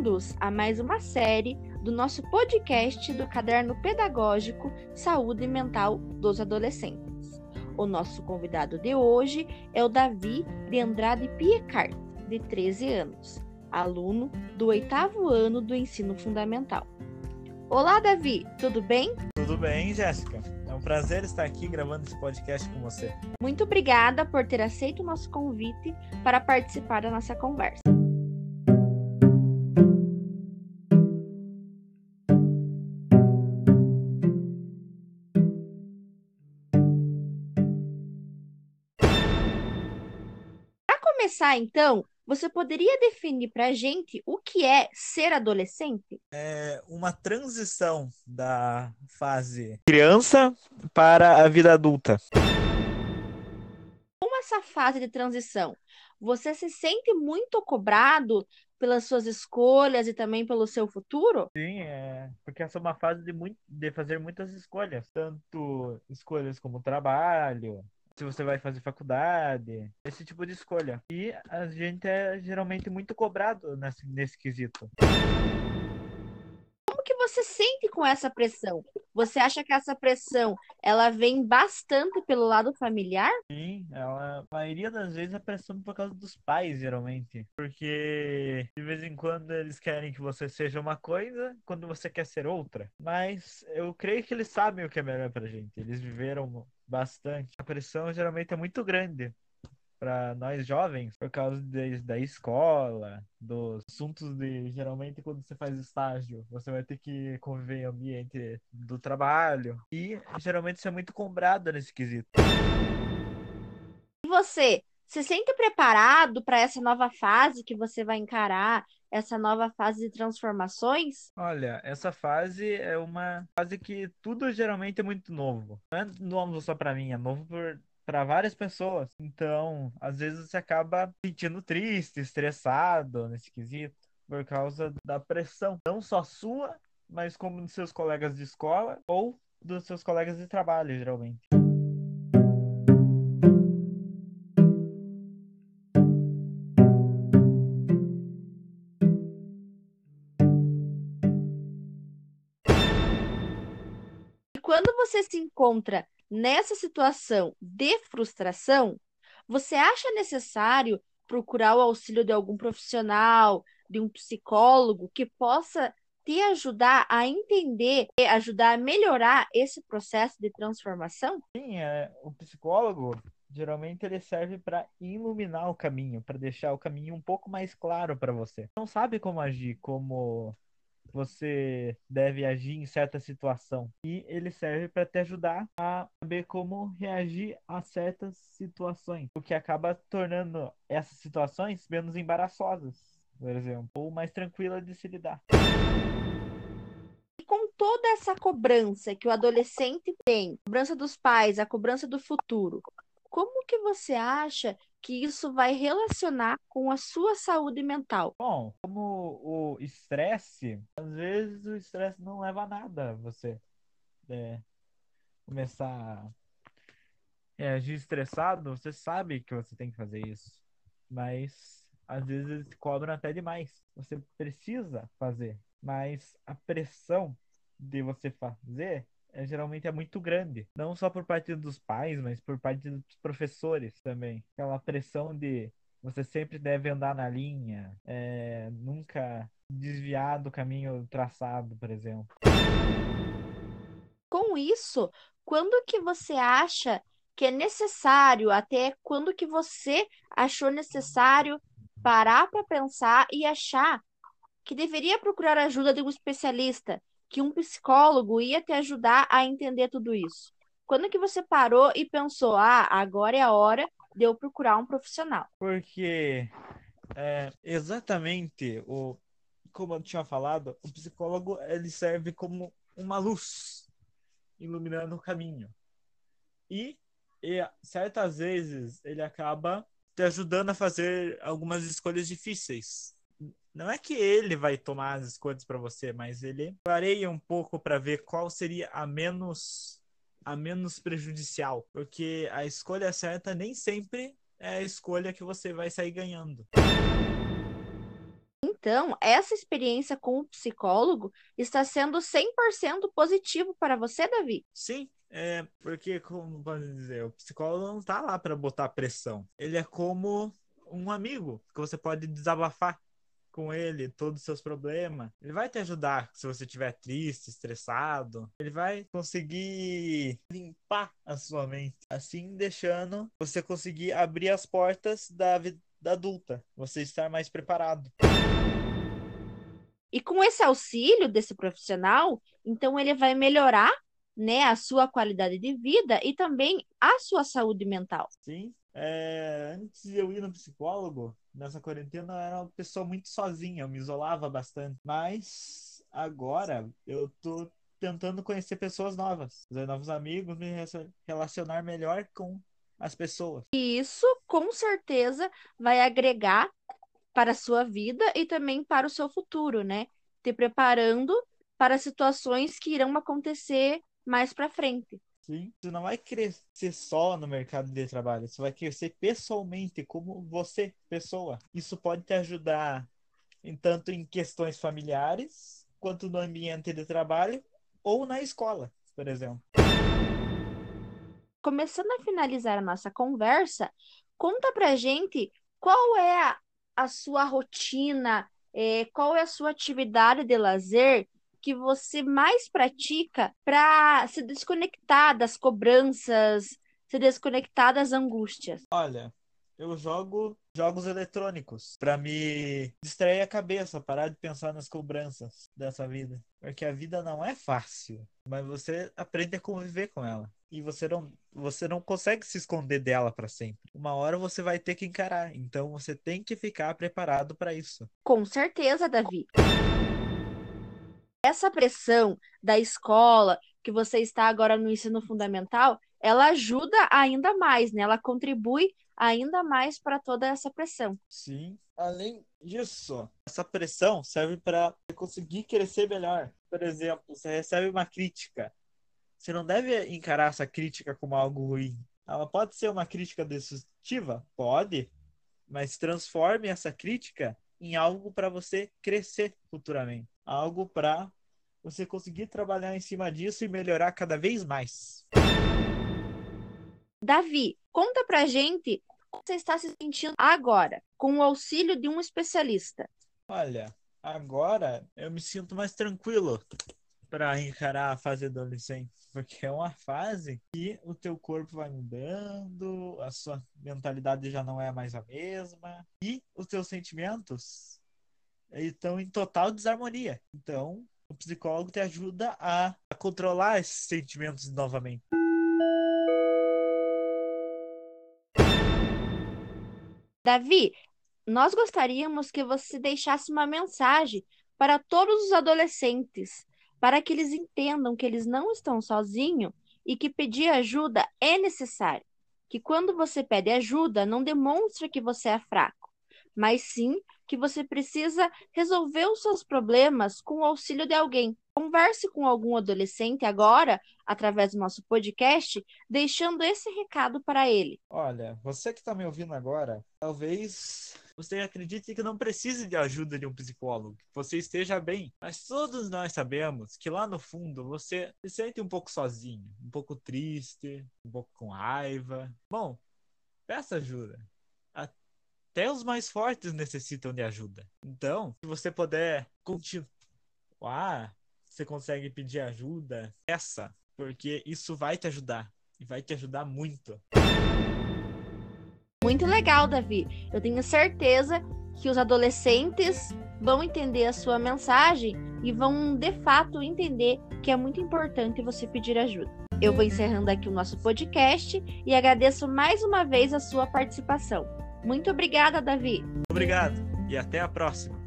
bem-vindos a mais uma série do nosso podcast do Caderno Pedagógico Saúde Mental dos Adolescentes. O nosso convidado de hoje é o Davi de Andrade Piecart, de 13 anos, aluno do oitavo ano do ensino fundamental. Olá, Davi, tudo bem? Tudo bem, Jéssica. É um prazer estar aqui gravando esse podcast com você. Muito obrigada por ter aceito o nosso convite para participar da nossa conversa. Começar, então, você poderia definir para a gente o que é ser adolescente? É uma transição da fase criança para a vida adulta. Como essa fase de transição? Você se sente muito cobrado pelas suas escolhas e também pelo seu futuro? Sim, é porque essa é uma fase de, muito, de fazer muitas escolhas, tanto escolhas como trabalho, se você vai fazer faculdade, esse tipo de escolha. E a gente é geralmente muito cobrado nesse, nesse quesito. Você sente com essa pressão? Você acha que essa pressão ela vem bastante pelo lado familiar? Sim, ela, a maioria das vezes a pressão é por causa dos pais, geralmente. Porque de vez em quando eles querem que você seja uma coisa, quando você quer ser outra. Mas eu creio que eles sabem o que é melhor pra gente. Eles viveram bastante. A pressão geralmente é muito grande para nós jovens por causa de, da escola, dos assuntos de geralmente quando você faz estágio, você vai ter que conviver em ambiente do trabalho e geralmente isso é muito cobrado nesse quesito. E você se sente preparado para essa nova fase que você vai encarar, essa nova fase de transformações? Olha, essa fase é uma fase que tudo geralmente é muito novo. Não é novo só para mim, é novo para várias pessoas. Então, às vezes você acaba sentindo triste, estressado nesse quesito por causa da pressão, não só sua, mas como dos seus colegas de escola ou dos seus colegas de trabalho, geralmente. quando você se encontra nessa situação de frustração, você acha necessário procurar o auxílio de algum profissional, de um psicólogo que possa te ajudar a entender, ajudar a melhorar esse processo de transformação? Sim, é, o psicólogo geralmente ele serve para iluminar o caminho, para deixar o caminho um pouco mais claro para você. Não sabe como agir, como você deve agir em certa situação. E ele serve para te ajudar a saber como reagir a certas situações, o que acaba tornando essas situações menos embaraçosas, por exemplo, ou mais tranquila de se lidar. E com toda essa cobrança que o adolescente tem, cobrança dos pais, a cobrança do futuro, como que você acha que isso vai relacionar com a sua saúde mental? Bom, como o estresse, às vezes o estresse não leva a nada você é, começar a agir estressado, você sabe que você tem que fazer isso, mas às vezes cobram até demais. Você precisa fazer, mas a pressão de você fazer é, geralmente é muito grande. Não só por parte dos pais, mas por parte dos professores também. Aquela pressão de você sempre deve andar na linha, é, nunca desviar do caminho traçado, por exemplo. Com isso, quando que você acha que é necessário, até quando que você achou necessário parar para pensar e achar que deveria procurar ajuda de um especialista, que um psicólogo ia te ajudar a entender tudo isso? Quando que você parou e pensou, ah, agora é a hora de eu procurar um profissional? Porque é, exatamente o como eu tinha falado, o psicólogo ele serve como uma luz iluminando o caminho. E, e certas vezes ele acaba te ajudando a fazer algumas escolhas difíceis não é que ele vai tomar as escolhas para você, mas ele clareia um pouco para ver qual seria a menos a menos prejudicial, porque a escolha certa nem sempre é a escolha que você vai sair ganhando. Então, essa experiência com o psicólogo está sendo 100% positivo para você, Davi? Sim, é porque, como pode dizer, o psicólogo não está lá para botar pressão. Ele é como um amigo que você pode desabafar com ele todos os seus problemas. Ele vai te ajudar se você estiver triste, estressado. Ele vai conseguir limpar a sua mente, assim deixando você conseguir abrir as portas da vida adulta, você estar mais preparado. E com esse auxílio desse profissional, então ele vai melhorar, né, a sua qualidade de vida e também a sua saúde mental. Sim. É, antes de eu ir no psicólogo, nessa quarentena eu era uma pessoa muito sozinha, eu me isolava bastante. Mas agora eu tô tentando conhecer pessoas novas, fazer novos amigos, me relacionar melhor com as pessoas. E isso, com certeza, vai agregar para a sua vida e também para o seu futuro, né? Te preparando para situações que irão acontecer mais para frente. Sim. Você não vai crescer só no mercado de trabalho, você vai crescer pessoalmente, como você, pessoa. Isso pode te ajudar em tanto em questões familiares, quanto no ambiente de trabalho ou na escola, por exemplo. Começando a finalizar a nossa conversa, conta pra gente qual é a, a sua rotina, é, qual é a sua atividade de lazer que você mais pratica para se desconectar das cobranças, se desconectar das angústias? Olha, eu jogo jogos eletrônicos para me distrair a cabeça, parar de pensar nas cobranças dessa vida. Porque a vida não é fácil, mas você aprende a conviver com ela. E você não, você não consegue se esconder dela para sempre. Uma hora você vai ter que encarar. Então você tem que ficar preparado para isso. Com certeza, Davi essa pressão da escola, que você está agora no ensino fundamental, ela ajuda ainda mais, né? Ela contribui ainda mais para toda essa pressão. Sim. Além disso, essa pressão serve para conseguir crescer melhor. Por exemplo, você recebe uma crítica. Você não deve encarar essa crítica como algo ruim. Ela pode ser uma crítica destrutiva? Pode. Mas transforme essa crítica em algo para você crescer futuramente. Algo para você conseguir trabalhar em cima disso e melhorar cada vez mais. Davi, conta pra gente como você está se sentindo agora, com o auxílio de um especialista. Olha, agora eu me sinto mais tranquilo para encarar a fase adolescente, porque é uma fase que o teu corpo vai mudando, a sua mentalidade já não é mais a mesma e os teus sentimentos estão em total desarmonia. Então, o psicólogo te ajuda a, a controlar esses sentimentos novamente. Davi, nós gostaríamos que você deixasse uma mensagem para todos os adolescentes, para que eles entendam que eles não estão sozinhos e que pedir ajuda é necessário. Que quando você pede ajuda, não demonstra que você é fraco, mas sim que você precisa resolver os seus problemas com o auxílio de alguém. Converse com algum adolescente agora, através do nosso podcast, deixando esse recado para ele. Olha, você que está me ouvindo agora, talvez você acredite que não precise de ajuda de um psicólogo, que você esteja bem. Mas todos nós sabemos que lá no fundo você se sente um pouco sozinho, um pouco triste, um pouco com raiva. Bom, peça ajuda até os mais fortes necessitam de ajuda. Então, se você puder continuar, você consegue pedir ajuda, essa, porque isso vai te ajudar e vai te ajudar muito. Muito legal, Davi. Eu tenho certeza que os adolescentes vão entender a sua mensagem e vão de fato entender que é muito importante você pedir ajuda. Eu vou encerrando aqui o nosso podcast e agradeço mais uma vez a sua participação. Muito obrigada, Davi. Obrigado e até a próxima.